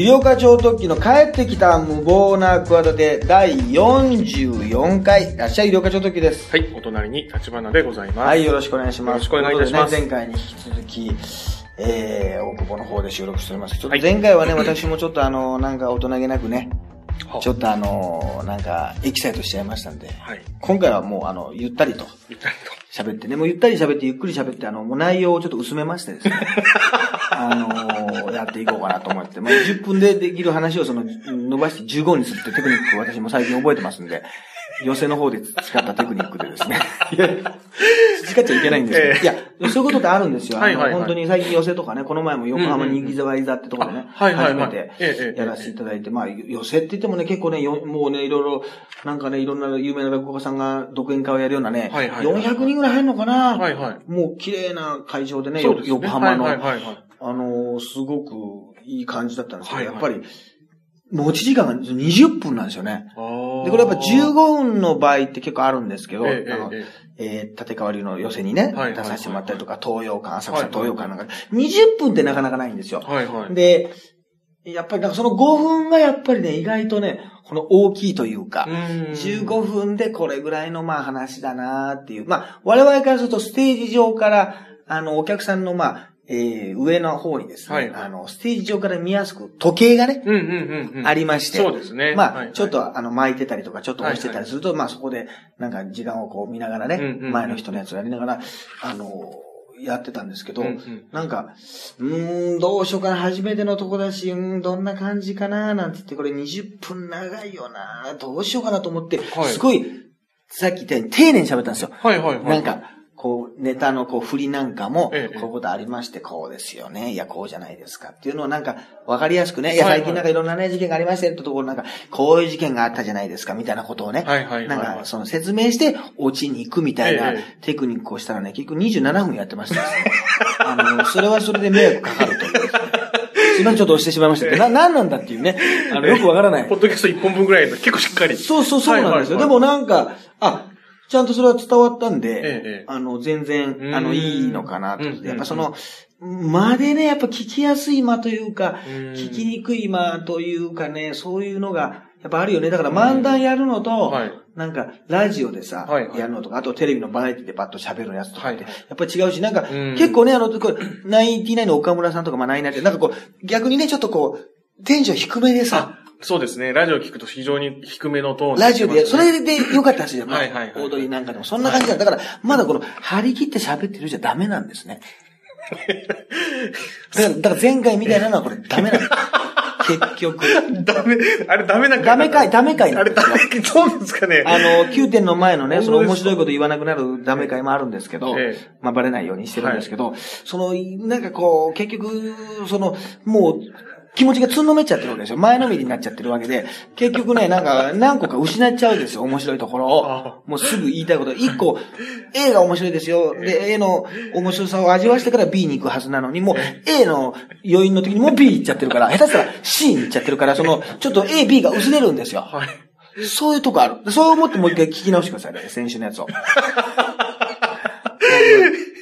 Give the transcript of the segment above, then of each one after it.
医療課長特急の帰ってきた無謀な企て第44回、らっしゃい医療課長特急です。はい、お隣に立花でございます。はい、よろしくお願いします。よろしくお願いいたしますね、前回に引き続き、えー、大久保の方で収録しております。ちょっはいと前回はね、私もちょっとあの、なんか大人げなくね、はちょっとあの、なんかエキサイトしちゃいましたんで、はい。今回はもうあの、ゆったりとゆったり喋ってね、もうゆったり喋ってゆっくり喋って、あの、もう内容をちょっと薄めましてですね、あのやっていこうかなと思って、まあ、10分でできる話をその、伸ばして15にするってテクニックを私も最近覚えてますんで、寄せの方で使ったテクニックでですね、いや、培っちゃいけないんですけど、ええ。いや、そういうことってあるんですよ。はいはいはい。本当に最近寄せとかね、この前も横浜にギザワイザってところでね、初めてやらせていただいて、まあ、寄せって言ってもね、結構ね、よもうね、いろいろ、なんかね、いろんな有名な落語家さんが独演会をやるようなね、はいはいはいはい。400人ぐらい入るのかな、はいはい。もう綺麗な会場でね、ですね。横浜の、はいはいはいはい。あのーすごくいい感じだったんですけど、はいはいやっぱり、持ち時間が20分なんですよね。で、これやっぱ15分の場合って結構あるんですけど、ええあのえええー立川流の寄せにね、はいはい出させてもらったりとか、東洋館、浅草はい東洋館なんか、20分ってなかなかないんですよ。はいはい。で、やっぱりなんかその5分がやっぱりね、意外とね、この大きいというか、15分でこれぐらいのまあ話だなっていう。まあ、我々からするとステージ上から、あの、お客さんのまあ、えー、上の方にですね、はいはいあの、ステージ上から見やすく時計がね、うんうんうんうん。ありまして。そうですね。まあ、はいはいちょっとあの、巻いてたりとか、ちょっと押してたりすると、まあそこで、なんか時間をこう見ながらね、うんうんうん前の人のやつをやりながら、あの、やってたんですけど、うんうんなんか、うーん、どうしようかな、初めてのとこだし、うーん、どんな感じかな、なんて言って、これ20分長いよな、どうしようかなと思って、はいすごい、さっき言ったように丁寧に喋ったんですよ。はいはいはい。なんか、こう、ネタのこう、振りなんかも、ええこういうことありまして、こうですよね。いや、こうじゃないですか。っていうのをなんか、わかりやすくね。いや、最近なんかいろんなね、事件がありまして、ってところなんか、こういう事件があったじゃないですか、みたいなことをね。はいはいはいなんか、その説明して、オチに行くみたいなええテクニックをしたらね、結局27分やってました。あの、それはそれで迷惑かかるというですね。すいません、ちょっと押してしまいましたけど、な、なんなんだっていうね。あの、よくわからないポ。ッドキャスト1本分ぐらいで結構しっかり。そうそうそうなんですよ。でもなんか、あ、ちゃんとそれは伝わったんで、ええあの、全う然、ん。あの、いいのかなと。やっぱその、間でね、やっぱ聞きやすい間というか、うん。聞きにくい間というかね、そういうのが、やっぱあるよね。だから漫談やるのと、はい。なんか、ラジオでさ、はいはい。やるのとか、あとテレビのバラエティでバッと喋るやつとかって、はい。やっぱり違うし、なんか、うん。結構ね、あの、ナインティナインの岡村さんとか、まあ、ナインナインって、なんかこう、逆にね、ちょっとこう、テンション低めでさ、そうですね。ラジオ聞くと非常に低めのトーンラジオで、それれで良かったし、まあはいはいはいオードリーなんかでも、そんな感じだ。だから、まだこの、張り切って喋ってるじゃダメなんですね。だから、だから前回みたいなのはこれダメなんです。結局。ダメ、あれダメなダメかい、ダメかいなあれ。ダメ、そうですかね。あの、9点の前のね、その面白いこと言わなくなるダメ会もあるんですけどええ、まあバレないようにしてるんですけど、その、なんかこう、結局、その、もう、気持ちがつんのめっちゃってるわけですよ。前のめりになっちゃってるわけで、結局ね、なんか、何個か失っちゃうんですよ、面白いところを。もうすぐ言いたいこと。一個、A が面白いですよ。で、A の面白さを味わわしてから B に行くはずなのに、もう A の余韻の時にもう B 行っちゃってるから、下手したら C に行っちゃってるから、その、ちょっと A、B が薄れるんですよ。はい。そういうとこある。そう思ってもう一回聞き直してくださいね、先週のやつを。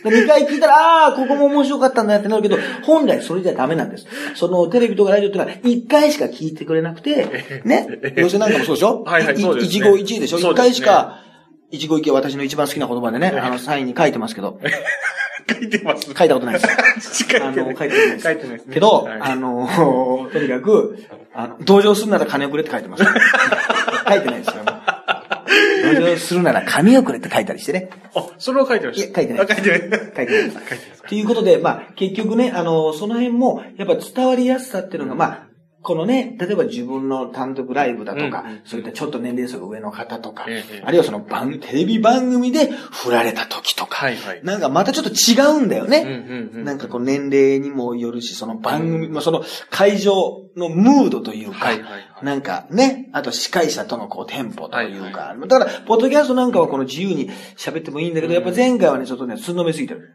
2回聞いたら、ああー、ここも面白かったんだってなるけど、本来それじゃダメなんです。そのテレビとかラジオってのは1回しか聞いてくれなくて、ね、寄せなんかもそうでしょ？はいはいそうですね一期一会でしょ？そう ?1 ですね回しか、一期一会は私の一番好きな言葉でね、あの、サインに書いてますけど、書いてます。書いたことないです。書いてない。あの、書いてないです。書いてないですね。けど、はいあの、とにかく、あの、同情するなら金をくれって書いてます。書いてないですよ。同情するなら紙をくれって書いたりしてね。あ、それは書いてました。いや書いてないあ書いてない。書いてないです。書いてないです。ということで、まあ、結局ね、あの、その辺も、やっぱ伝わりやすさっていうのが、まあ、このね、例えば自分の単独ライブだとか、うんうん。そういったちょっと年齢層が上の方とか、ええあるいはその番、テレビ番組で振られた時とか、はいはい。なんかまたちょっと違うんだよね。うんうんうんなんかこう年齢にもよるし、その番組、まあその会場のムードというか、はいはいはい。なんかね、あと司会者とのこうテンポというか、はいだから、ポッドキャストなんかはこの自由に喋ってもいいんだけど、やっぱ前回はね、ちょっとね、つんのめすぎてる。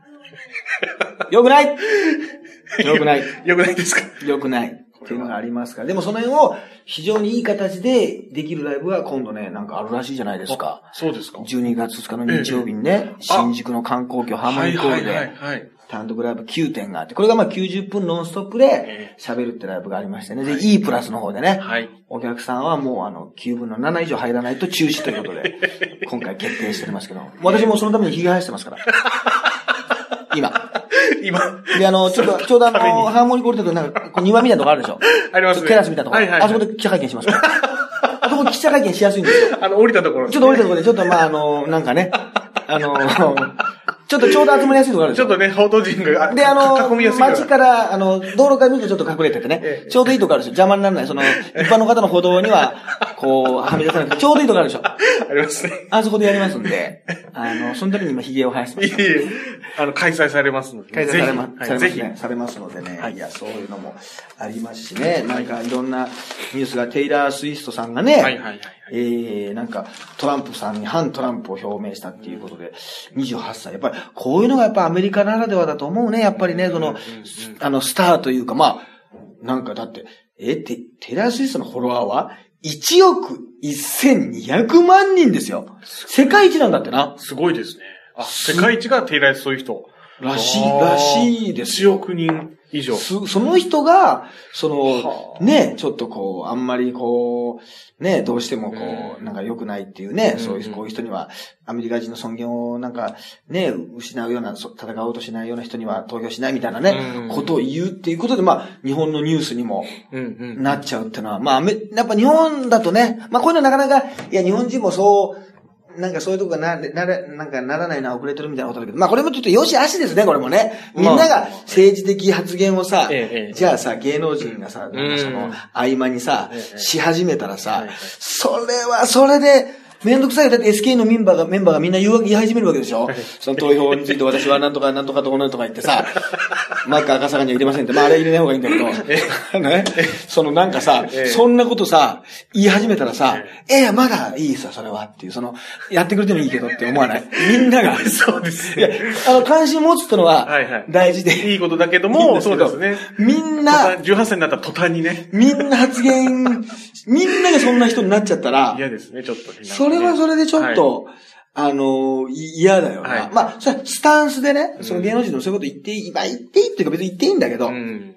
よくない？よくない。よくないですか？よくない。っていうのがありますから。でもその辺を非常にいい形でできるライブが今度ね、なんかあるらしいじゃないですか。そうですか。12月2日の日曜日にね、ええあ新宿の観光局ハーモニーコールで。単独ライブ9点があって、これがまあ90分ノンストップで喋るってライブがありましてね。で、E プラスの方でね。はい。お客さんはもうあの、9分の7以上入らないと中止ということで、今回決定しておりますけど、私もそのために髭生やしてますから。今。今。で、あの、ちょっと、ちょうどあの、ハーモニーコルテとなんか、こう庭みたいなとこあるでしょ ありますねテラスみたいなとこ。はいはいはいあそこで記者会見しますから。あそこ記者会見しやすいんですよ。あの、降りたところ、ちょっと降りたところで、ちょっとまあ、あの、なんかね、あの、ちょっとちょうど集まりやすいところあるでしょちょっとね、報道陣が、で、あの。街から、あの、道路から見るとちょっと隠れててねえ、えちょうどいいとこあるでしょ。邪魔にならない。その、一般の方の歩道には、こう、はみ出さなくて、ちょうどいいとこあるでしょ。ありますね。あそこでやりますんで、あの、そのために今、髭を生やしてます。いえいえ、あの、開催されますので。開催されま、ぜひ、はい、ぜひ。されますのでね。いや、そういうのもありますしね。なんかいろんなニュースが、テイラー・スウィフトさんがね、はいはいはい。えー、なんか、トランプさんに反トランプを表明したっていうことで、28歳。やっぱり、こういうのがやっぱアメリカならではだと思うね。やっぱりね、その、あの、スターというか、まあ、なんかだって、え、テ、テイラー・スウィフトのフォロワーは、1億1200万人ですよ。世界一なんだってな。すごいですね。あ、世界一がテイラーそういう人。らしい、らしいですよ。1億人以上。そその人が、そはの、ね、ちょっとこう、あんまりこう、ね、どうしてもこう、うん。なんか良くないっていうね、うん。そういう、こういう人には、アメリカ人の尊厳をなんか、ね、失うような、そ戦おうとしないような人には投票しないみたいなね、うん。ことを言うっていうことで、まあ、日本のニュースにも。なっちゃうっていうのは、まあやっぱ日本だとね、まあこういうのなかなか、いや、日本人もそう、なんかそういうとこがな、なれ、なんかならないのは遅れてるみたいなことだけど、まあこれもちょっと良し悪しですね、これもね。みんなが政治的発言をさ、じゃあさ、芸能人がさ、なんかその、合間にさええ、し始めたらさそれはそれで、めんどくさいよ。だって SK のメンバーが、メンバーがみんな言い始めるわけでしょ？その投票について私はなんとかなんとかとこなんとか言ってさ、マック赤坂には入れませんって、まああれ入れない方がいいんだけど、ね、そのなんかさええ、そんなことさ、言い始めたらさ、ええ、まだいいさ、それはっていう、その、やってくれてもいいけどって思わない？みんなが。そうですいやね。、あの、関心持つってのははいはい、大事で。いいことだけどいいんも、ですけどそうですね。みんな、18歳になった途端にね。みんな発言、みんながそんな人になっちゃったら、嫌ですね、ちょっとね。それはそれでちょっと、あの、い嫌だよな。はいまあ、それはスタンスでね、その芸能人のそういうこと言っていい、まあ言っていいっていうか別に言っていいんだけど、はい。うん。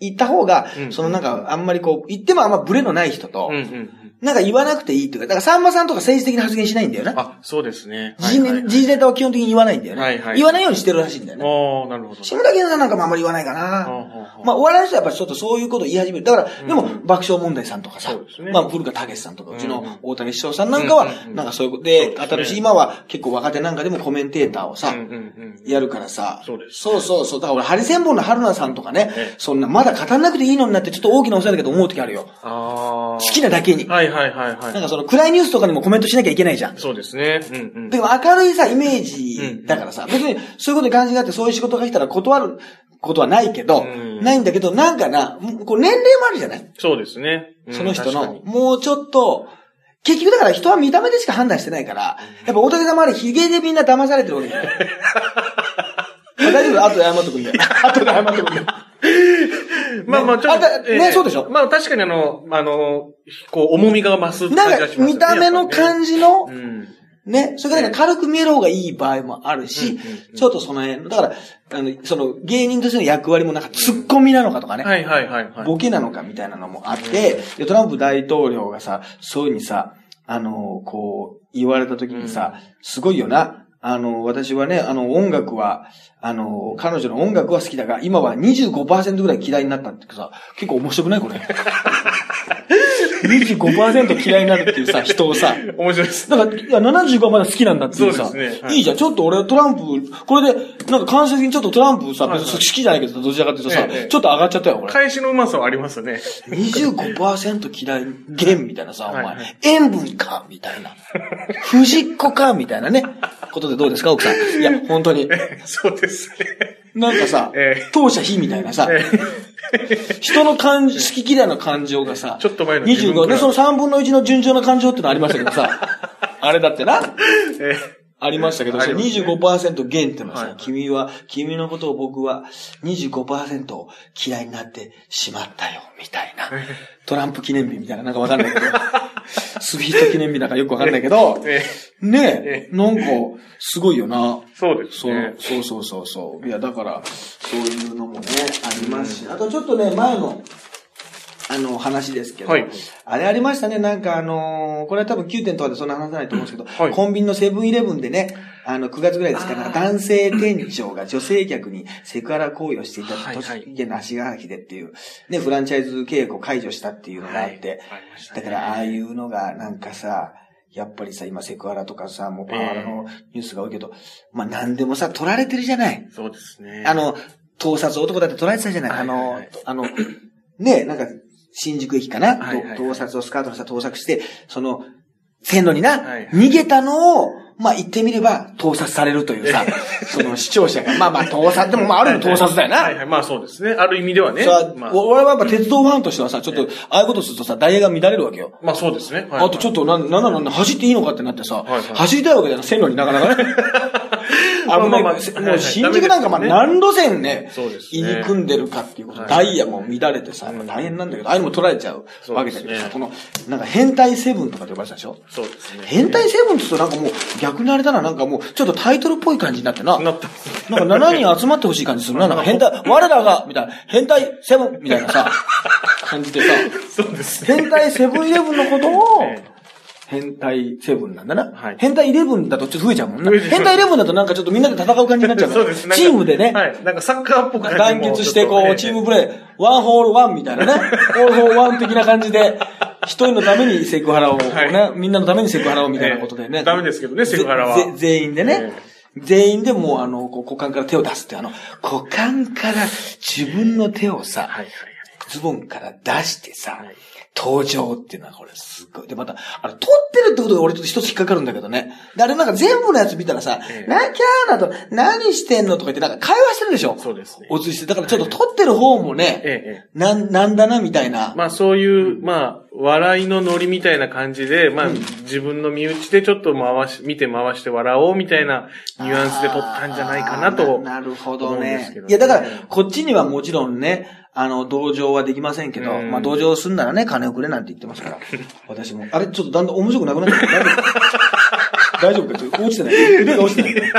言った方が、うんそのなんか、あんまりこう、言ってもあんまブレのない人と、うんうん。なんか言わなくていいっていうか、だからさんまさんとか政治的な発言しないんだよね。あ、そうですね。時事ネ時事ネタは基本的に言わないんだよね。はいはい言わないようにしてるらしいんだよね。ああ、なるほど。志村けんさんなんかもあんまり言わないかな。まあ、お笑いの人はやっぱちょっとそういうことを言い始める。だから、でも、爆笑問題さんとかさそうです、ねまあ、古川武さんとか、うちうんの大竹師匠さんなんかはなんかそういうことで、新しい、今は結構若手なんかでもコメンテーターをさ。やるからさ、そうですそうそうそう。だから俺、ハリセンボンの春菜さんとかねええ、そんな、まだ語らなくていいのになって、ちょっと大きなお世話だけど思う時あるよ。ああ。好きなだけに。はいはいはいはい。なんかその、暗いニュースとかにもコメントしなきゃいけないじゃん。そうですね。うんうん。でも明るいさ、イメージだからさ、別にそういうことに関心があってそういう仕事が来たら断ることはないけど、うんないんだけど、なんかな、こう年齢もあるじゃない？そうですね。うんその人のもうちょっと、結局だから人は見た目でしか判断してないから、やっぱ大竹さんもあれ、ヒゲでみんな騙されてるわけだよ。あ 大丈夫？後で謝っとくんで。後で謝っとくんで。まあまあ、ちょっとあだ、ねそうでしょ？まあ確かにあの、あの、こう、重みが増す感じなんかがしますよね。見た目の感じのねそれからね軽く見える方がいい場合もあるしちょっとその辺、だから、あの、その芸人としての役割もなんかツッコミなのかとかね。はいはいはいはい。ボケなのかみたいなのもあって、で、トランプ大統領がさ、そういうふうにさ、あの、こう、言われた時にさ、すごいよな。あの、私はね、あの、音楽は、あの、彼女の音楽は好きだが、今は25%ぐらい嫌いになったってさ、結構面白くないこれ？25%嫌いになるっていうさ、人をさ、面白いです。だから、いや、75はまだ好きなんだっていうさ、そうですねはいい、いじゃん。ちょっと俺トランプ、これで、なんか間接的にちょっとトランプさ、はいはい別に好きじゃないけど、どちらかっていうとさ、ええちょっと上がっちゃったよ、これ。返しのうまさはありますね。25%嫌い、減みたいなさ、お前、はいはい塩分かみたいな。藤子かみたいなね。ことでどうですか、奥さん？いや、本当に。そうですね。なんかさ、ええ当社非みたいなさ、え人の感じ、好き嫌いの感情がさ、ちょっと前の自分25、で、その3分の1の順調な感情ってのありましたけどさ、あれだってな、えありましたけど、それありますね25%減ってのはさ、はい君は、君のことを僕は25%嫌いになってしまったよ、みたいな。トランプ記念日みたいな、なんかわかんないけど。スビート記念日なんかよくわかんないけど、ええねえ、なんか、すごいよな。そうですね。そうそうそうそう。いや、だから、そういうのもね、ありますし、あとちょっとね、前の、あの、話ですけど、はい。あれありましたね、なんかあのーこれは多分9点とかでそんな話さないと思うんですけど、はい。コンビニのセブンイレブンでね、あの、9月ぐらいですかあー。ら、男性店長が女性客にセクハラ行為をしていたはいはい。栃木県の足柄でっていう、ね、フランチャイズ契約を解除したっていうのがあって、はい。ね。だからああいうのがなんかさ、やっぱりさ、今セクハラとかさ、もうパワハラのニュースが多いけど、まあ何でもさ、取られてるじゃない。そうですね。あ、の、盗撮男だって取られてたじゃない。あのはいはい。はい、あの、ねなんか、新宿駅かな、はいはいはい盗撮をスカートの下盗撮して、その、線路にな、はいはい逃げたのを、まあ言ってみれば、盗撮されるというさ、その視聴者が、まあまあ盗撮、でもまあある意味盗撮だよな。はいはい、まあそうですね。ある意味ではね。さまあ、俺はやっぱ鉄道ファンとしてはさ、ちょっと、ああいうことするとさ、ダイヤが乱れるわけよ。まあそうですね。はいあとちょっと、なん、なんなの、走っていいのかってなってさ、はいはい走りたいわけだよ、線路になかなかね。ま あ危ない。もう新宿なんかまあ何路線ね、そうですね。入り組んでるかっていうこと、はい。ダイヤも乱れてさ、まあ大変なんだけど、ああいうのも取られちゃうわけだけどこの、なんか変態セブンとかって呼ばれてたでしょ？そうですね。変態セブンって言うとなんかもう逆にあれだな、なんかもうちょっとタイトルっぽい感じになってな。なってますなんか7人集まってほしい感じするな。なんか変態、我らが、みたいな、変態セブンみたいなさ、感じでさ、そうですね。変態セブンイレブンのことをええ、変態セブンなんだな。はい変態イレブンだとちょっと増えちゃうもんな。変態イレブンだとなんかちょっとみんなで戦う感じになっちゃうから。そうです。なんかチームでね、はい。なんかサッカーっぽく団結してこう、チームプレー、ワンホールワンみたいなね、ホールホールワン的な感じで、一人のためにセクハラを、ねはみんなのためにセクハラをみたいなことでね。ええダメですけどねセクハラは全員でね。全員でもう、あの、股間から手を出すって、あの、股間から自分の手をさ、ズボンから出してさ、はい登場っていうのはこれすごい。で、また、あれ、撮ってるってことが俺ちょっと一つ引っかかるんだけどね。で、あれなんか全部のやつ見たらさ、ええなきゃーなと、何してんのとか言ってなんか会話してるでしょ？そうですねおつして。だからちょっと撮ってる方もね、ええええ。なん、なんだな、みたいな。まあそういう、まあ、笑いのノリみたいな感じで、まあ、自分の身内でちょっと回し、見て回して笑おうみたいなニュアンスで撮ったんじゃないかなあと。ーななるほどねいや、だから、こっちにはもちろんね、あの、同情はできませんけど、うんまあ、同情すんならね、金をくれなんて言ってますから。私も。あれ、ちょっとだんだん面白くなくなってきた。大丈夫か？ちょっと落ちてない腕が落ちてない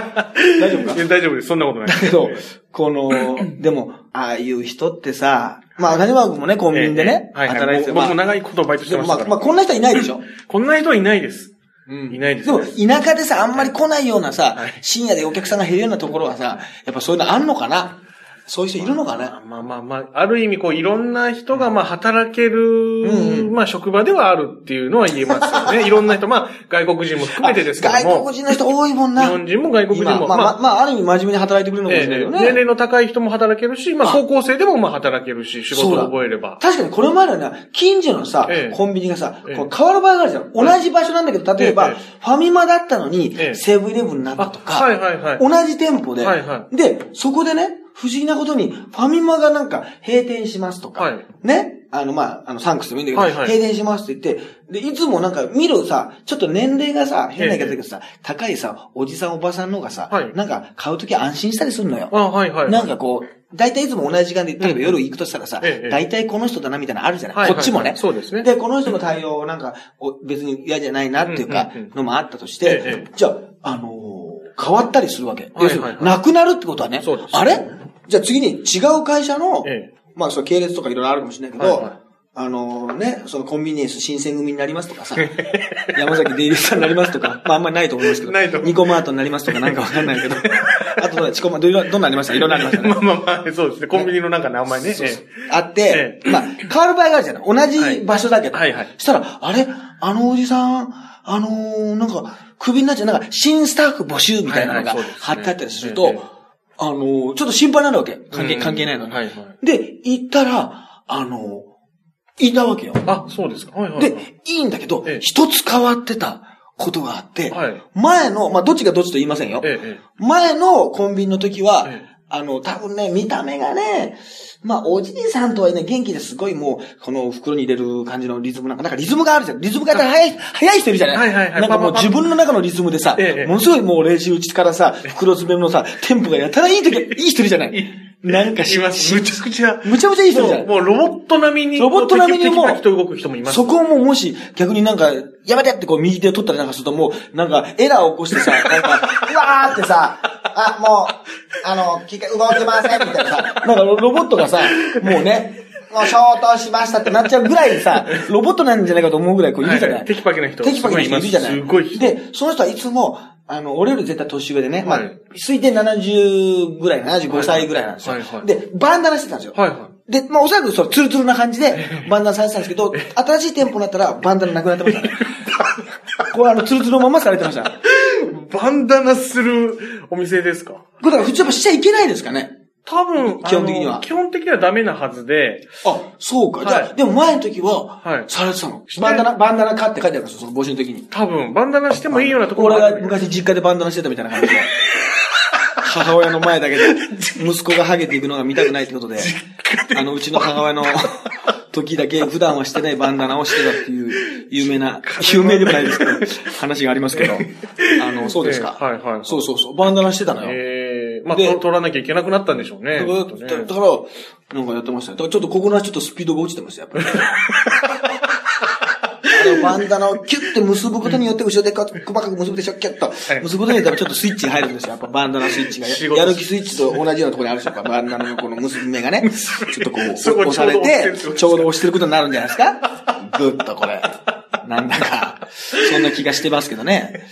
大丈夫か？大丈夫です。そんなことない。だけど、この、でも、ああいう人ってさ、まあ、谷川君もね、コンビニでね、ええはいはい。働いてて、僕もまあ。長いことバイトしてまあ、ましたから。まあ、こんな人はいないでしょ？こんな人はいないです。うん。いないです。でも、田舎でさ、あんまり来ないようなさ、はい。深夜でお客さんが減るようなところはさ、やっぱそういうのあんのかな？そういう人いるのかなまあまあまあ、ある意味こういろんな人がまあ働ける、んうん。まあ職場ではあるっていうのは言えますよね。いろんな人、まあ外国人も含めてですけども。外国人の人多いもんな。日本人も外国人も。今まあ、まあ、まあ、ある意味真面目に働いてくれるのかもしれないけどね。ええ年齢の高い人も働けるし、まああ。高校生でもまあ働けるし、仕事を覚えれば。確かにこれまではね、近所のさ、ええ。コンビニがさ、ええ。こう変わる場合があるじゃん。同じ場所なんだけど、例えば、ええ。ファミマだったのに、ええ。セブンイレブンになったとか、あはいはいはい。同じ店舗で、はいはで、そこでね、不思議なことに、ファミマがなんか閉店しますとか、はい。ね、あの、まあ、あの、サンクスでもいいんだけど、はいはい。閉店しますって言って、で、いつもなんか見るさ、ちょっと年齢がさ、変な言い方だけどさ、高いさ、おじさんおばさんの方がさ、はい。なんか買うとき安心したりするのよ。あはいはい。なんかこう、大体いつも同じ時間で、例えば夜行くとしたらさええ、大体この人だなみたいなのあるじゃない、はいはいこっちもね。そうですね。で、この人の対応なんか、お別に嫌じゃないなっていうかのもあったとして、ええ。じゃあ、あのー変わったりするわけ。はいはいはい。要するになくなるってことはね、そうです。あれ？じゃあ次に違う会社の、ええ。まあその系列とかいろいろあるかもしれないけど、はいはい。あのね、そのコンビニエンス新選組になりますとかさ、山崎デイリーさんになりますとか、まああんまりないと思いますけど、ないとニコマートになりますとかなんかわかんないけど、あとはチコマ、どんなありました？いろんなありましたね。ま。あまあまあ、そうですね。コンビニのなんか名前ね。そうそう。えあって、えまあ、変わる場合があるじゃない。同じ場所だけど。はいはい。はいしたら、あれ？あのおじさん、あのーなんか、クビになっちゃう、なんか、新スタッフ募集みたいなのが貼ってあったりするええと、あのーちょっと心配になるわけ。関係、うん関係ないのに。はいはいで、行ったら、あのーいたわけよ。あ、そうですか。はいはい。で、いいんだけどええ、一つ変わってたことがあって、はい前の、まあ、どっちがどっちと言いませんよ。えええ前のコンビニの時は、ええあの、多分ね、見た目がね、まあ、おじいさんとはいね、元気ですごいもう、この袋に入れる感じのリズムなんか、なんかリズムがあるじゃん。リズムがやったら早い、早い人いるじゃない。はいはいはい。なんかもう自分の中のリズムでさ、ええ。ものすごいもう練習打ちからさ、袋詰めのさ、テンポがやたらいい時、いい人いるじゃないなんかしいます。むちゃくちゃ。むちゃむちゃいい人じゃん。もう、ロボット並みに、ロボット並みにも動く人もいます。そこをもうもし、逆になんか、やめてってこう右手を取ったりなんかするともう、なんかエラーを起こしてさ、なんか、うわーってさ、あ、もう、あの、機械動けませんみたいなさ、なんかロロボットがさ、もうね、消灯しましたってなっちゃうぐらいさ、ロボットなんじゃないかと思うぐらいこういるじゃない？はいテキパキな人テキパキな人いるじゃない？すごい人で、その人はいつも、あの、俺より絶対年上でね、まあはい、推定70ぐらい、75歳ぐらいなんですよ。はいはいで、バンダナしてたんですよ。はいはで、まあおそらくそのツルツルな感じで バンダナされてたんですけど、新しい店舗になったらバンダナなくなってましたね。これあの、ツルツルのままされてました。こい。バンダナするお店ですか？れだから普通やっぱしちゃいけないですかね。多分、基本的には。基本的にはダメなはずで、あ、そうか。じゃでも前の時は、はい。されてたの？バンダナ、バンダナ買って書いてあるんですよ、その募集の時に。多分、バンダナしてもいいようなところ俺が昔実家でバンダナしてたみたいな感じで。母親の前だけで、息子がハゲていくのが見たくないってことで、あの、うちの母親の時だけ普段はしてないバンダナをしてたっていう、有名な、有名でもないですけど、話がありますけど、あの、そうですか。ええはいはい。そうそうそう、バンダナしてたのよ。ええまあ、取らなきゃいけなくなったんでしょうね。だから、きっとねから、なんかやってましたね。だからちょっとここのはちょっとスピードが落ちてました、やっぱり。あのバンダナをキュッて結ぶことによって、後ろで細かく結ぶでしょ、キュッと。結ぶことによって、ちょっとスイッチが入るんですよ。やっぱバンダナスイッチが。仕事やる気スイッチと同じようなところにあるでしょ。やっぱバンダナのこの結び目がね、ちょっとこう、押されて、ちょうど押してるってことちょうど押してることになるんじゃないですかぐっとこれ。なんだか、そんな気がしてますけどね。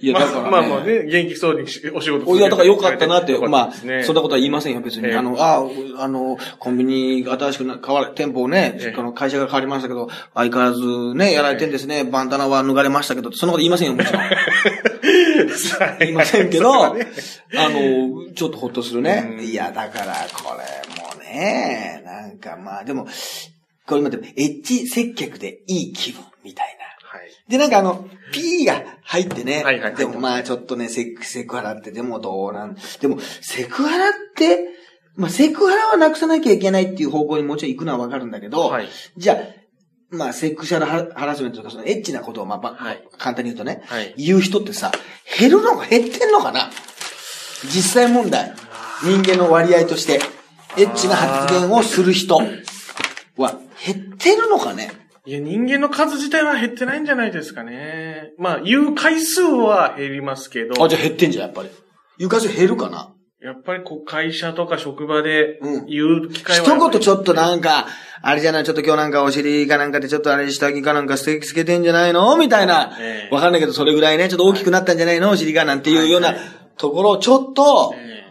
いや、まあだから、ね。まあまあね、元気そうにしお仕事おいや、だから良かったなって、まあ、そんなことは言いませんよ、別に。ええあの、ああ、あの、コンビニが新しくな変わる、店舗をね、ええこの会社が変わりましたけど、相変わらずね、やられてんですね、バンダナは脱がれましたけど、そんなこと言いませんよ、もちろん。言いませんけど、あの、ちょっとほっとするね。いや、だから、これもね、なんかまあ、でも、これ今でも、エッジ接客でいい気分、みたいな。はい。で、なんかあの、P が入ってね。はいはいでもまあちょっとね、セク、セクハラってでもどうなん、でも、セクハラって、まあセクハラはなくさなきゃいけないっていう方向にもちろん行くのはわかるんだけど、はい。じゃあ、まあセクシャルハハラスメントとかそのエッチなことをまあ、ばはい。簡単に言うとね、はい。言う人ってさ、減るのか減ってんのかな？実際問題、人間の割合として、エッチな発言をする人は減ってるのかね？いや、人間の数自体は減ってないんじゃないですかね。まあ、言う回数は減りますけど、あ、じゃあ減ってんじゃん、やっぱり。床数減るかな？やっぱりこう、会社とか職場でうん。言う機会は。一やっぱり。言ちょっとなんか、あれじゃない、ちょっと今日なんかお尻かなんかでちょっとあれ下着かなんかステーキつけてんじゃないの？みたいな。え。え。わかんないけど、それぐらいね、ちょっと大きくなったんじゃないの？お尻がなんていうようなところをちょっと、え。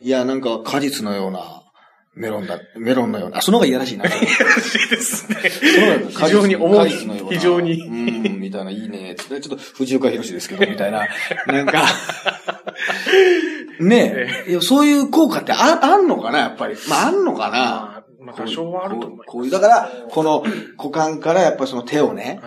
いや、なんか果実のような、メロンだ、メロンのような、あ、その方がいやらしいな。えらしいですね。その非常に重い非常にうん、みたいな、いいね。ちょっと藤岡弘ですけど、みたいな。なんか、ねえ。いや、そういう効果ってあ、あんのかなやっぱり。まあ、あんのかなまあ、まあ、多少はあると思うこういう、だから、この股間からやっぱその手をね。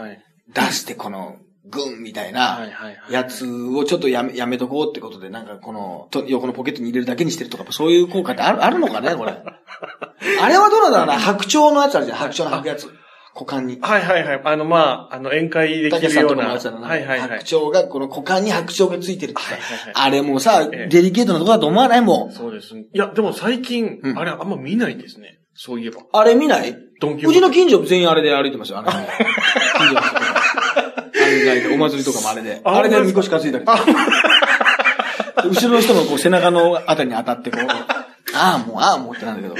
出してこの、グンみたいはいな。やつをちょっとやめ、やめとこうってことで、なんかこの、と横のポケットに入れるだけにしてるとか、そういう効果ってある、あるのかねこれ。あれはどうなんだろうな白鳥のやつあるじゃん。白鳥の履くやつ。股間に。はいはいはい。あの、まあ、あの、宴会できるような。かのやつだな。はいはいはい白。鳥が、この股間に白鳥がついてるってさ、はいはいはいあれもさ、ええデリケートなとこだと思わないもん。そうですね。いや、でも最近、うんあれあんま見ないですね。そういえば。あれ見ない？ドンキうちの近所全員あれで歩いてますよ。あの、近所の人とか。案外で、お祭りとかもあれで。ああれでみこし担いだりとか。後ろの人のこう背中のあたりに当たってこう、ああもう、ああもうってなんだけど。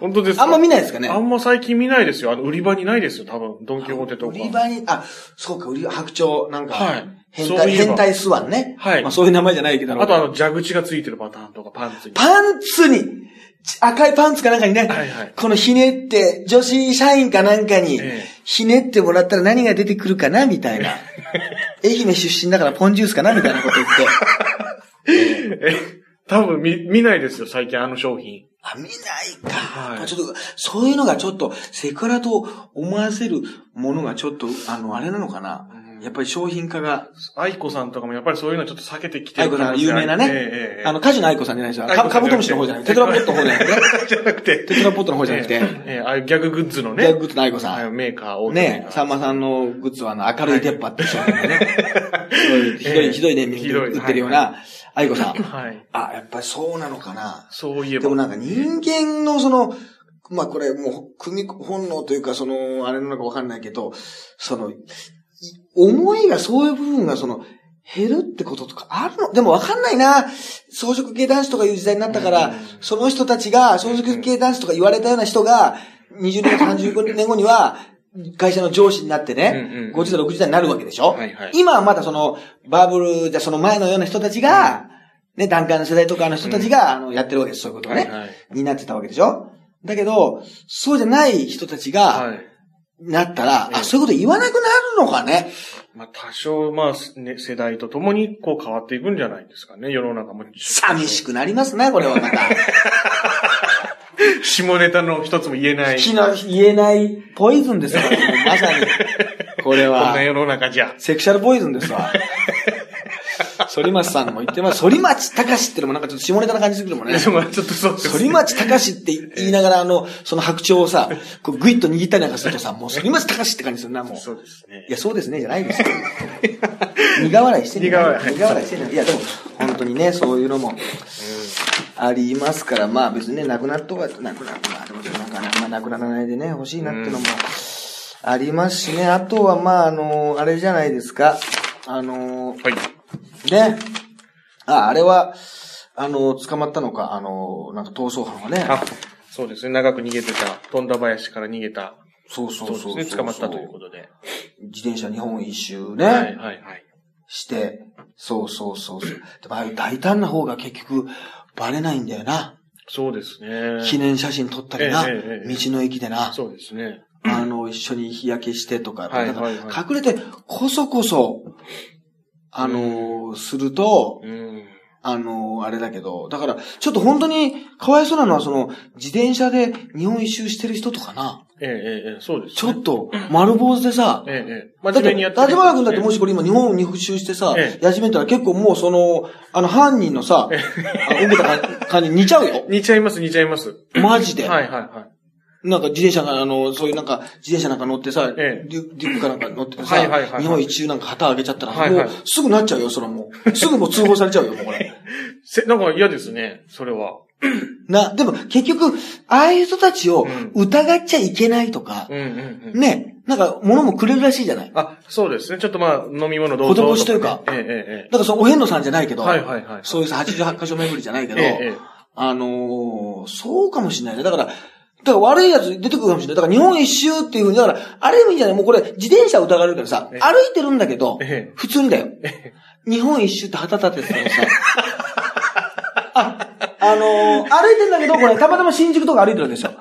本当ですか？あんま見ないですかね？あんま最近見ないですよ。あの、売り場にないですよ、多分。ドンキホーテとか。売り場に、あ、そうか、売り場、白鳥、なんか、はい変態、変態スワンね。はいまあそういう名前じゃないけど。あとあの、蛇口がついてるパターンとか、パンツに。パンツに、赤いパンツかなんかにね、はいはいこのひねって、女子社員かなんかにええ、ひねってもらったら何が出てくるかなみたいな。愛媛出身だからポンジュースかなみたいなこと言って。え、多分見、見ないですよ、最近あの商品。あ、見ないか。はいちょっと、そういうのがちょっと、セクハラと思わせるものがちょっと、あの、あれなのかな。やっぱり商品化が、愛子さんとかもやっぱりそういうのちょっと避けてきて愛子さんの有名なね、ええええ。あの、歌手の愛子さんじゃないですよ。カブトムシの方じゃなくて、テトラポットの方じゃなくて、じゃなくて、テトラポットの方じゃなくて、ええええああいうギャググッズのね。ギャググッズの愛子さん。メーカー、大手メーねさんまさんのグッズはあの、明るい鉄板って商品でね、ひどい、ええひどいネーミングでひどい売ってるような、愛子さん。はい。あ、やっぱりそうなのかな。そういえば。でもなんか人間のその、まあこれもう、組本能というかその、あれなのかわかんないけど、その、い思いがそういう部分がその、減るってこととかあるの？でもわかんないな。装飾系男子とかいう時代になったから、うんその人たちが、装飾系男子とか言われたような人が、20年か30年後には、会社の上司になってね、うんうんうん50代、60代になるわけでしょ、はいはい今はまだその、バブルじゃその前のような人たちが、ね、段階の世代とかの人たちが、あの、やってるわけです、そういうことをね。はいはい。になってたわけでしょ？だけど、そうじゃない人たちが、はい。なったら、ええあ、そういうこと言わなくなるのかね。まあ、多少、まあ、ね、世代とともに、こう変わっていくんじゃないですかね、世の中も。寂しくなりますね、これはまた。下ネタの一つも言えない。気の言えないポイズンですよ、まさに。これ こんはな、世の中じゃ。セクシャルポイズンですわ。反町さんも言ってます。反町隆史ってのもなんかちょっと下ネタな感じするもんね。でもちょっとそうです、反町隆史って言いながら、あの、その白鳥をさ、こうグイッと握ったりなんかするとさ、もう反町隆史って感じするな、もう。そうですねい。や、そうですね、じゃないですよ。苦笑いしてんじゃない苦笑い苦笑いしてんじゃないいや、でも、本当にね、そういうのも、ありますから、まあ別にね、亡くなっとか、亡くなる、まあでもなんかね、まあ亡くならないでね、欲しいなってのも、ありますしね、あとはまあ、あの、あれじゃないですか、あの、はい。ね、あ、あれは、あの、捕まったのか、あの、なんか逃走犯はね、あ、そうですね。長く逃げてた、富田林から逃げた。そうそうそうそうですね。捕まったということで。自転車日本一周ね、はい、はい、はい。して、そうそうそうそう。でもああいう大胆な方が結局バレないんだよな。そうですね。記念写真撮ったりな、え道の駅でな、そうですね。あの、一緒に日焼けしてとか、はいはいはい隠れてこそこそ、あの、すると、うん。あの、あれだけど、だから、ちょっと本当にかわいそうなのは、その、自転車で日本一周してる人とかな、ええ、ええ、ええ、そうです、ね。ちょっと丸坊主でさ、ええ、ええ。だって、真面目にやって立花君だってもし、しこれ今日本を二周してさ、ええやじめたら結構もうその、あの犯人のさ、あの、受けた感じ似ちゃうよ。似ちゃいます、似ちゃいます。マジで。はい、はい、はい。なんか自転車が、あの、そういうなんか、自転車なんか乗ってさ、ええデュデュックかなんか乗っててさ、はいはいはいはい日本一周なんか旗上げちゃったら、はいはいもうすぐなっちゃうよ、それはもう。すぐもう通報されちゃうよ、もうこれ。せ、なんか嫌ですね、それは。な、でも結局、ああいう人たちを疑っちゃいけないとかう、ん、うん、うん。ね、なんか物もくれるらしいじゃない？あ、そうですね。ちょっとまあ、飲み物どうぞ、施しというかええ、ええ、えだからそのお遍路さんじゃないけど、はいはいはいそういうさ、88箇所巡りじゃないけど。あのーそうかもしれないね。だから、だから悪いやつ出てくるかもしれない。だから日本一周っていうふうに、だから、ある意味じゃない、もうこれ自転車疑われるからさ、ええ歩いてるんだけどええ、普通にだよ。日本一周って旗立ててたらさ、あ、あのー歩いてんだけど、これ、たまたま新宿とか歩いてるわけですよ。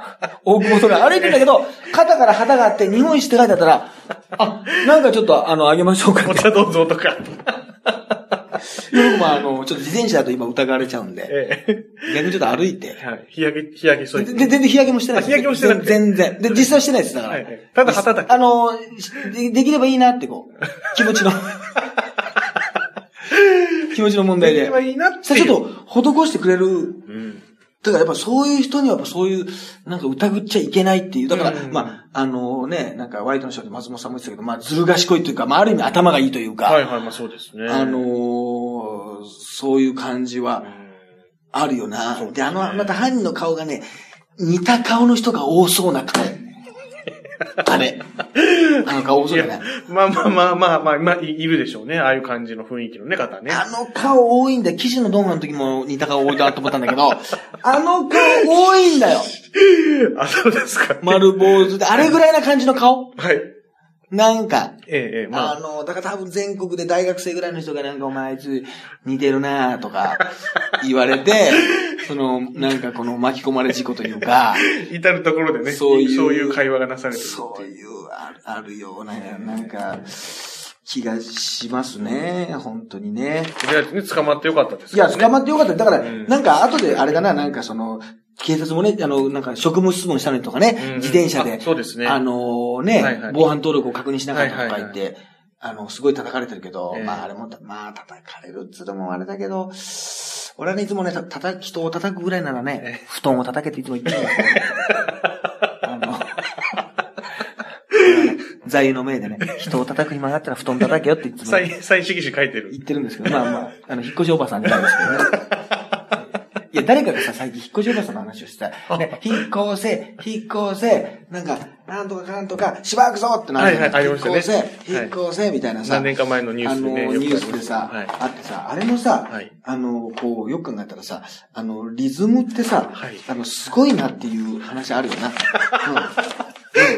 大久保とか歩いてんだけど、肩から旗があって、日本一周って書いてあったら、あ、なんかちょっと、あの、あげましょうか。お茶どうぞとか。僕もあの、ちょっと自転車だと今疑われちゃうんで、ええ。逆にちょっと歩いて、はい。日焼け、日焼けしといて。で、全然日焼けもしてないです。あ日焼けもしてなくて全然。で、実際してないです、だから。はいはいただ旗だけあの、でできればいいなってこう、気持ちの。気持ちの問題でできれ。ばいいなっていう。さちょっと、施してくれる。うん。だからやっぱそういう人にはやっぱそういう、なんか疑っちゃいけないっていう。だから、うんまあ、あのね、なんかワイドのショーで松本さんも言ってたけど、まあ、ずる賢いというか、まあ、ある意味頭がいいというか、はいはい、まあそうですね。あのーそういう感じはうん、あるよな。でで、あの、また犯人の顔がね、似た顔の人が多そうな顔。あれ。あの顔多そういやだね。、まあまあまあまあまあ、まあ、いいるでしょうね。ああいう感じの雰囲気のね、方ね。あの顔多いんだよ。記事の動画の時も似た顔多いなと思ったんだけど、あの顔多いんだよ。あ、そうですか。丸坊主で、あれぐらいな感じの顔？はい。なんか、ええ、ええ、まあ。あの、だから多分全国で大学生ぐらいの人がなんかお前あいつ似てるなとか言われて、その、なんかこの巻き込まれ事故というか、至るところでね、そういうそういう会話がなされてるそういう、あるあるような、なんか、気がしますね。本当にね。いや、ね、捕まってよかったですいや、捕まってよかった。だから、うんなんか後であれだな、なんかその、警察もね、あの、なんか職務質問したのにとかね、うんうん。自転車で、あそうですね。あのね、はいはい。防犯登録を確認しなかったとか言って、あの、すごい叩かれてるけど、ええ。まああれも、まあ叩かれるっつうのもあれだけど、俺はね、いつもね、た叩く、人を叩くぐらいならね、布団を叩けっていつも言ってるんですよ、ね。あの、座右の銘でね、人を叩く暇があったら布団叩けよっていつも再、再主義書いてる。言。ってるんですけど、まあまあ、あの、引っ越しおばさんじゃないですけどね。いや、誰かがさ、最近引っ越しおばさんの話をしてた。ね、引っ越せ、引っ越せ、なんか、なんとかかんとか、しばらくぞってなる。じゃないはい引っ越せ、引っ越せ、みたいなさ。何年か前のニュースでねあの、ニュースでさ、はい。あってさ、あれもさ、はい。あの、こう、よく考えたらさ、あの、リズムってさ、はい。あの、すごいなっていう話あるよな。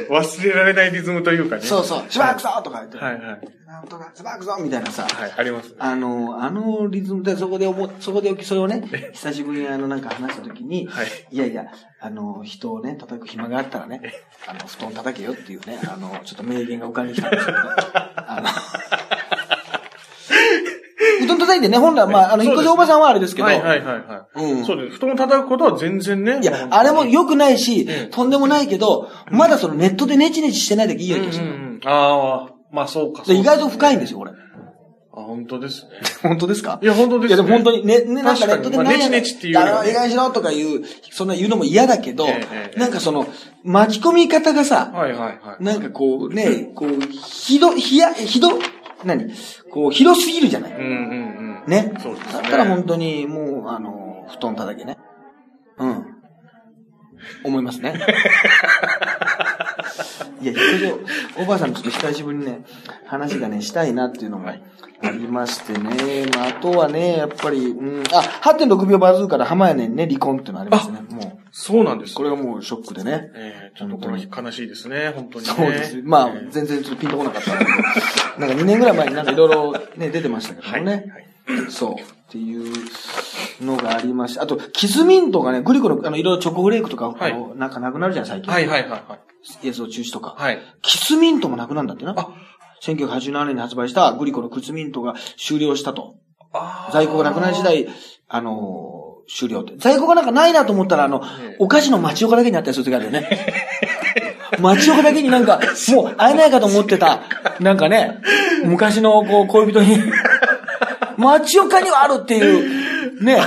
忘れられないリズムというかね。うん、そうそう、しばらくぞとか言って、はいはい。なんとか、しばらくぞみたいなさ、はい、あります。あの、あのリズムで、そこで思、そこでそれをね、久しぶりにあの、なんか話したときに、はいいやいや、あの、人をね、叩く暇があったらね、あの、布団叩けよっていうね、あの、ちょっと名言が浮かんできたんですけどね。あの、布団叩いてね、本来は、まあ、あの、引っ越しおばさんはあれですけど、はいはいはいはい。うんそうです。布団を叩くことは全然ね。いや、あれも良くないしええ、とんでもないけど、まだそのネットでネチネチしてないだけいいよううんうんにする。うん。ああ、まあそうか。で意外と深いんでですよ、これ。す。あ、本当ですね。本当ですか？いや、本当ですいや、でも本当に、ね、ね、なんかネットで確かにまあ何やネチネチっていうあの、意外にしろとか言う、そんな言うのも嫌だけど、ええええなんかその、巻き込み方がさ、はいはいはい。なんかこうね、こう、ひど、ひや、ひど、何？こう、広すぎるじゃないうんうんうん。ね？そうですねだったら本当に、もう、あの、布団叩けね。うん。思いますね。いや、おばあさんとちょっと久しぶりにね、話がね、したいなっていうのもありましてね。まあ、あとはね、やっぱり、うん、あ、8.6秒バズーカで浜屋ねんね、離婚っていうのありますね。もそうなんですう、これがもうショックでね。ええちょっとこの日悲しいですね、本当にね。そうです。まあえ、え全然ちょっとピンとこなかった。なんか2年ぐらい前になんかいろいろね、出てましたけどもね。そう。っていうのがありまして。あと、キズミントがね、グリコの、あの、いろいろチョコフレークとか、はいなんかなくなるじゃん、最近。はいはいはいはい。映像中止とか。はい。キスミントもなくなるんだってな。あ1987年に発売したグリコのクツミントが終了したと。あー在庫がなくなり次第、あのー終了って。在庫がなんかないなと思ったら、あのええ、お菓子の町岡だけにあったりする時あるよね。町岡だけになんか、もう会えないかと思ってた、なんかね、昔のこう恋人に、町岡にはあるっていう、ね、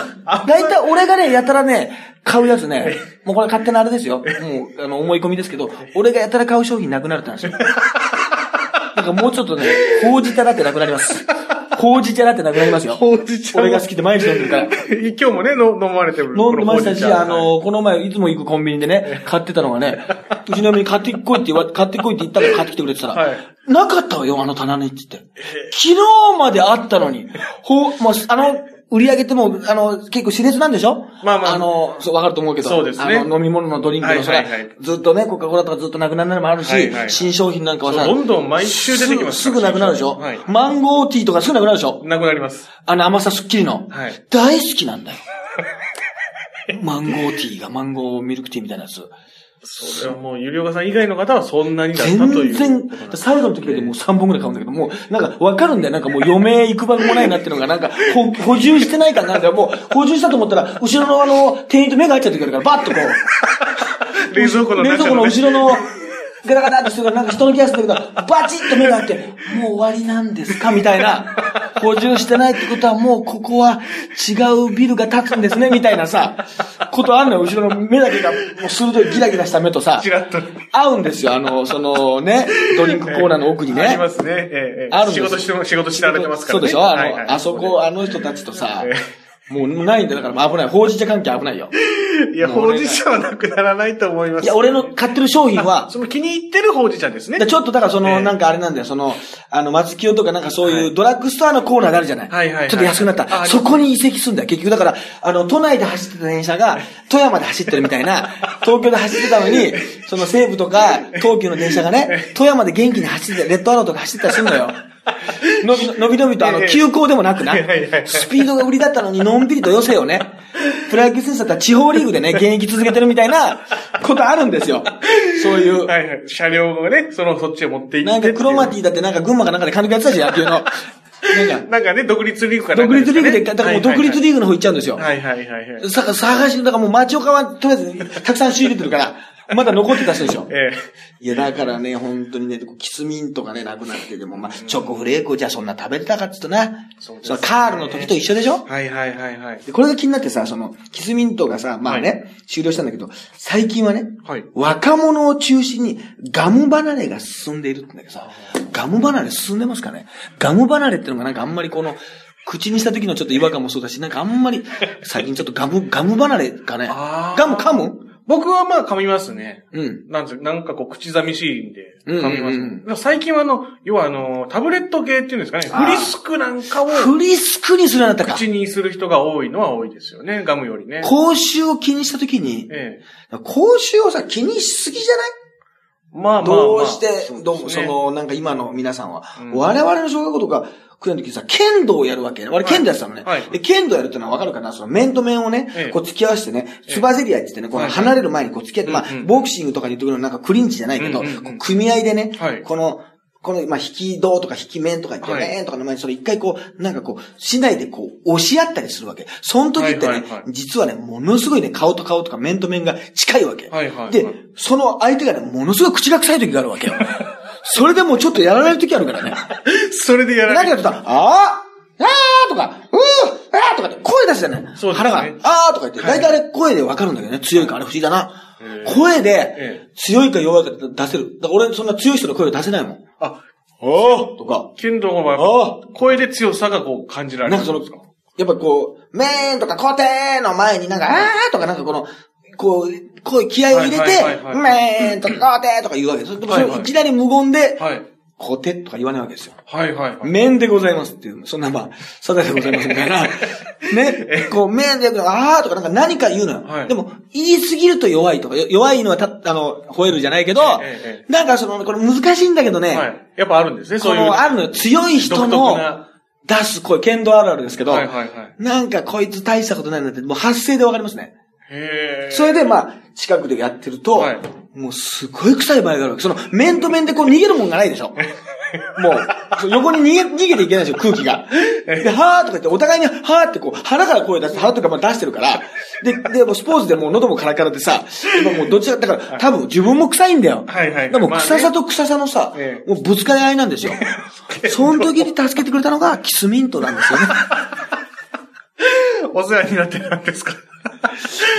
だいたい俺がね、やたらね、買うやつね、もうこれ勝手なあれですよ。もう、あの、思い込みですけど、俺がやたら買う商品なくなるって話よ。なんかもうちょっとね、ほうじ茶ラテなくなります。ほうじ茶ラテなくなりますよ。ほうじ茶俺が好きで毎日飲んでるから。今日もね、の飲まれてる。飲んでましたし、あの、この前、いつも行くコンビニでね、買ってたのがね、うちの嫁に買ってこいって言わ、買ってこいって言ったから買ってきてくれてたら、はいなかったわよ、あの棚にって言って。昨日まであったのに、ほう、もう、あの、売り上げってもう、あの、結構熾烈なんでしょ？まあまああの、そう、わかると思うけど。そうですねあの、飲み物のドリンクの、それはいはいはいずっとね、コカ・コーラとかずっとなくなるのもあるし、はいはい新商品なんかはさ、どんどん毎週出てきますすぐすぐなくなるでしょ、はいマンゴーティーとかすぐなくなるでしょ？なくなります。あの甘さすっきりの。はい大好きなんだよ。マンゴーティーが、マンゴーミルクティーみたいなやつ。それはもう、ゆりおかさん以外の方はそんなにだった全という。然、最後の時だけもう3本ぐらい買うんだけど、もう、なんかわかるんだよ。なんかもう余命行く場もないなっていうのが、なんか、ほ補充してない感があるんだよ。もう、補充したと思ったら、後ろのあの、店員と目が合っちゃってくるから、バッとこう。冷蔵庫の冷蔵庫の。後ろの、ガタガタってするから、なんか人の気がするんだけど、バチッと目が合って、もう終わりなんですか？みたいな。補充してないってことは、もうここは違うビルが建つんですねみたいなさ、ことあんのよ。後ろの目だけが、もう鋭いギラギラした目とさ。合うんですよ。あの、そのね、ドリンクコーナーの奥にね。ありますね。ええええある仕事しても、仕事してられてますからね。そうでしょあの、あそこ、あの人たちとさえ、もうないんだよ。だから危ない。ほうじ茶関係危ないよ。いや、ほうじ茶はなくならないと思います。いや、俺の買ってる商品は、その気に入ってるほうじ茶ですねで。ちょっとだからその、ええなんかあれなんだよ、その、あの、松清とかなんかそうはいいうドラッグストアのコーナーがあるじゃない。はいはいはいちょっと安くなった。あそこに移籍するんだよ。結局だから、あの、都内で走ってた電車が、富山で走ってるみたいな、東京で走ってたのに、その西武とか東急の電車がね、富山で元気に走って、レッドアローとか走ってたりするのよ。のびのびのびと、あの、ええ急行でもなくな。スピードが売りだったのに、のんびりと寄せよね。プロ野球選手だったら地方リーグでね、現役続けてるみたいなことあるんですよ。そういう。はいはい。車両がね、その、そっちへ持って行なんって。かクロマティだってなんか群馬かなんかで監督やってたし、野球の。なんか、なんかね、独立リーグかなん独か立リーグで、だからもう独立リーーグの方行っちゃうんですよ。はいはいはいはい。さ、探し、だからもう町岡はとりあえずたくさん仕入れてるから、まだ残ってた人でしょ。えいや、だからね、本当にね、キスミントがね、なくなって、でもまあ、チョコフレークをじゃあそんな食べれたかって言うとな、そうですね。そのカールの時と一緒でしょ。えはいはいはいはい。で、これが気になってさ、その、キスミントがさ、まあね、終了したんだけど、最近はね、はい。若者を中心にガム離れが進んでいるってんだけどさ、ガム離れ進んでますかね？ガム離れってのがなんかあんまりこの、口にした時のちょっと違和感もそうだし、なんかあんまり、最近ちょっとガム、ガム離れかね？ガム噛む？僕はまあ噛みますね。うん。なんつなんかこう口寂しいんで、うんうんうん噛みます。だから最近はあの、要はあの、タブレット系っていうんですかね、フリスクなんかをフリスクにするなったか。口にする人が多いのは多いですよね、ガムよりね。口臭を気にした時に、ええ。口臭をさ、気にしすぎじゃない？まあまあ、まあ。どうして、そうどうですねその、なんか今の皆さんは、うん我々の小学校とか、来る時さ、剣道をやるわけ。俺剣道やってたのね。はい。で、剣道やるってのはわかるかな？その面と面をね、ええ。こう突き合わせてね、ええ。つばぜり合いって言ってね、このはい。離れる前にこう突き合って、まあボクシングとかで言ってくるのなんかクリンチじゃないけど、うんうんうんこう組合でね、はい。この、この、まあ、引き胴とか引き面とか言って、はい。面とかの前にそれ一回こう、なんかこう、市内でこう、押し合ったりするわけ。その時ってね、はいはいはい。実はね、ものすごいね、顔と顔とか面と面が近いわけ。はいはいはい。で、その相手がね、ものすごい口が臭い時があるわけよ。それでもうちょっとやられる時あるからね。それでやられる。何かとさ、あーあーとか、うーあーとかって声出すじゃない。そうですね腹が、あーとか言って、はい大体あれ声でわかるんだけどね、強いかあれ不思議だなえ。え声でえ、強いか弱いか出せる。だから俺そんな強い人の声を出せないもん。あ、おーとか、剣道はあ声で強さがこう感じられる。なんかその、やっぱこう、めーんとかコテーの前になんか、あーとかなんかこの、こう、こう気合を入れて、めーんとかコテーとか言うわけです。でもそはいきなり無言で、はい。コテとか言わないわけですよ。はいはいはい。麺でございますっていう、そんなまあ、サザエでございますみたいな。ね。こう、麺で、あーとかなんか何か言うのよ。はいでも、言いすぎると弱いとか、よ弱いのはた、あの、吠えるじゃないけど、えええなんかその、これ難しいんだけどね、はい。やっぱあるんですね、そういう。この、あるのよ、強い人独の出す声、剣道あるあるですけど、はいはいはい。なんかこいつ大したことないなって、もう発声でわかりますね。それでまあ、近くでやってると、はいもうすごい臭い場合があるわけ。その、面と面でこう逃げるもんがないでしょ。もう、横に逃げ、逃げていけないでしょ、空気が。で、はーとか言って、お互いにはーってこう、腹から声出して、腹とかまあ出してるから、で、で、もうスポーツでもう喉もカラカラでさ、今もうどっちか、だから多分自分も臭いんだよ。はいはいでも臭さと臭さのさ、ええもうぶつかり合いなんですよ。その時に助けてくれたのがキスミントなんですよね。お世話になってなんですか？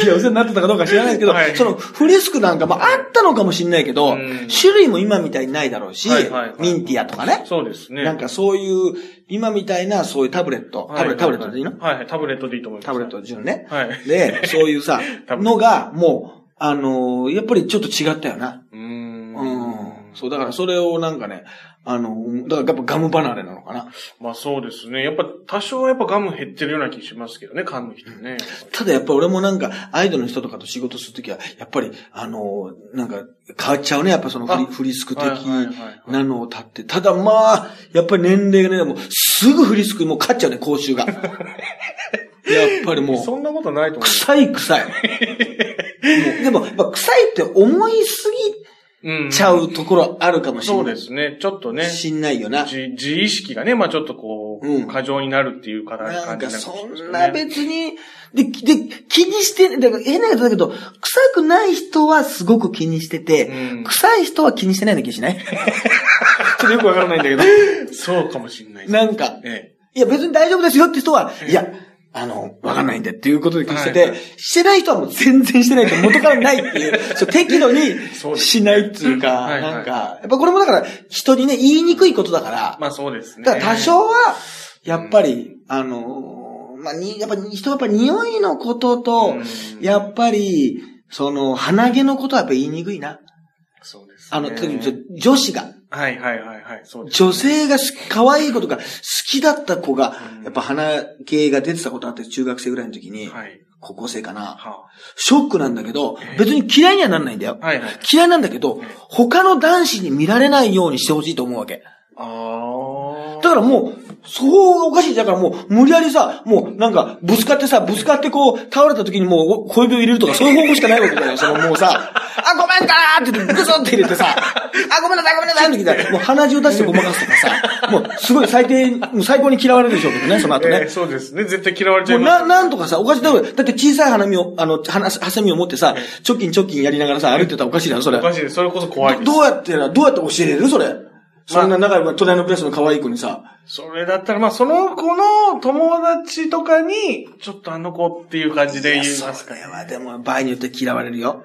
いや、お世話になってたかどうか知らないですけど、はいそのフリスクなんかもあったのかもしれないけど、うん種類も今みたいにないだろうし、はいはいはいミンティアとかね。そうですね。なんかそういう、今みたいなそういうタブレット、タブレット、タブレットでいいの？はいはい、タブレットでいいと思います。タブレット順ね。はいで、そういうさのが、もう、あのーやっぱりちょっと違ったよな。うーん。うん。そう、だからそれをなんかね、あの、だからやっぱガム離れなのかな。まあそうですね。やっぱ多少はやっぱガム減ってるような気しますけどね、噛む人ね。ただやっぱり俺もなんか、アイドルの人とかと仕事するときは、やっぱり、あのーなんか、変わっちゃうね。やっぱそのフリあフリスク的なのを立って。ただまあ、やっぱり年齢がね、もうすぐフリスクもう勝っちゃうね、口臭が。やっぱりもう、そんなことないと思う。臭い臭い。も うでも、やっぱ臭いって思いすうんぎちゃうところあるかもしれそうない。ですね。ちょっとね。しんないよな。自自意識がね、まあちょっとこう、うん過剰になるっていうからなんかそんな別に、で、で、気にして、だから変なことだけど、臭くない人はすごく気にしてて、うん臭い人は気にしてないような気しない？ちょっとよくわからないんだけど。ね。そうかもしれない。なんか、えいや別に大丈夫ですよって人は、ええいや、あの、わかんないんでっていうことでしてて、はいはい。してない人はもう全然してないと元からないっていう、そう適度にしないっていうか、はいはい。なんか、やっぱこれもだから人にね、言いにくいことだから、まあそうですね。だから多少は、やっぱり、あの、まあ、に、やっぱ人はやっぱ匂いのことと、うん。やっぱり、その、鼻毛のことはやっぱ言いにくいな。そうですね。あの、特に女女子が、はいはいはいはい。そうです。女性が好き可愛い子とか好きだった子がう、んやっぱ鼻毛が出てたことあって、中学生ぐらいの時に、はい。高校生かな。はショックなんだけど、別に嫌いにはなんないんだよ。はいはい。嫌いなんだけど、他の男子に見られないようにしてほしいと思うわけ。ああ。だからもう、そうおかしい。だからもう、無理やりさ、もうなんか、ぶつかってさ、ぶつかってこう、倒れた時にもう小指を入れるとか、そういう方法しかないわけだよ。そのもうさ、あ、ごめんかーって言って、ぐそって入れてさ、あ、ごめんなさい、ごめんなさいって言って、もう鼻血を出してごまかすとかさ、もうすごい最低、もう最高に嫌われるでしょうけどね、その後ね。えーそうですね。絶対嫌われちゃもな、いうます。なんとかさ、おかしいだろ。だって小さい花見を、あの、花、ハサミを持ってさ、チョキンチョキンやりながらさ、歩いてたらおかしいだろ、それ。おかしい。それこそ怖いです。どどうやってな、どうやって教えれる？それ。そんな仲良く、隣のクラスの可愛い子にさ、それだったら、まあ、その子の友達とかに、ちょっとあの子っていう感じで言いますかそれはでも、場合によって嫌われるよ。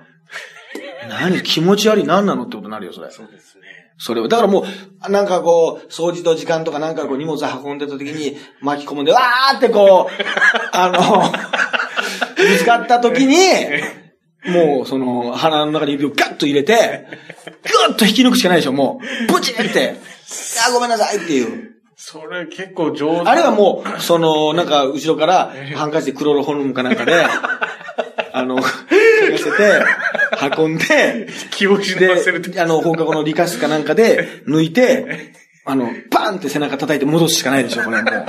何？気持ち悪い何なのってことになるよ、それ。そうですね。それは。だからもう、なんかこう、掃除と時間とかなんかこう荷物運んでた時に巻き込んで、わーってこう、あの、ぶつかった時に、もうその鼻の中に指をガッと入れて、ぐーっと引き抜くしかないでしょ、もう。ブチって。あ、ごめんなさいっていう。それ結構上手。あれはもう、その、なんか、後ろから、ハンカチでクロロホルムかなんかで、あの、かけせて、運んで、気を失わせるとで、あの、放課後の理科室かなんかで、抜いて、あの、バンって背中叩いて戻すしかないでしょ、これもう。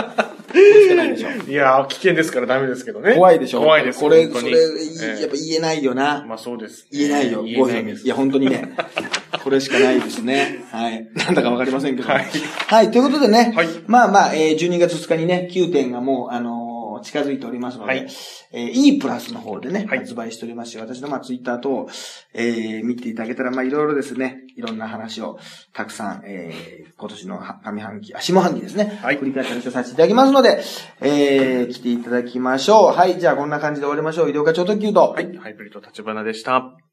これしかないでしょ。いやー、危険ですからダメですけどね。怖いでしょ。怖いです。これ、それ、ええやっぱ言えないよな。まあそうです。言えないよ、言ごめん。えないです。いや、本当にね。これしかないですね。はい。なんだかわかりませんけど。はいはい、ということでね。はいまあまあ、えー、12月2日にね、9点がもう、あのー近づいておりますので、はいえー、E プラスの方でね、はい発売しておりまして、私のまあツイッター等、えー、見ていただけたら、まあいろいろですね、いろんな話をたくさん、えー、今年のは上半期、あ、下半期ですね。はい振り返ったりさせていただきますので、えー、来ていただきましょう。はい、じゃあこんな感じで終わりましょう。医療課長特急と。はい。ハイブリッド立花でした。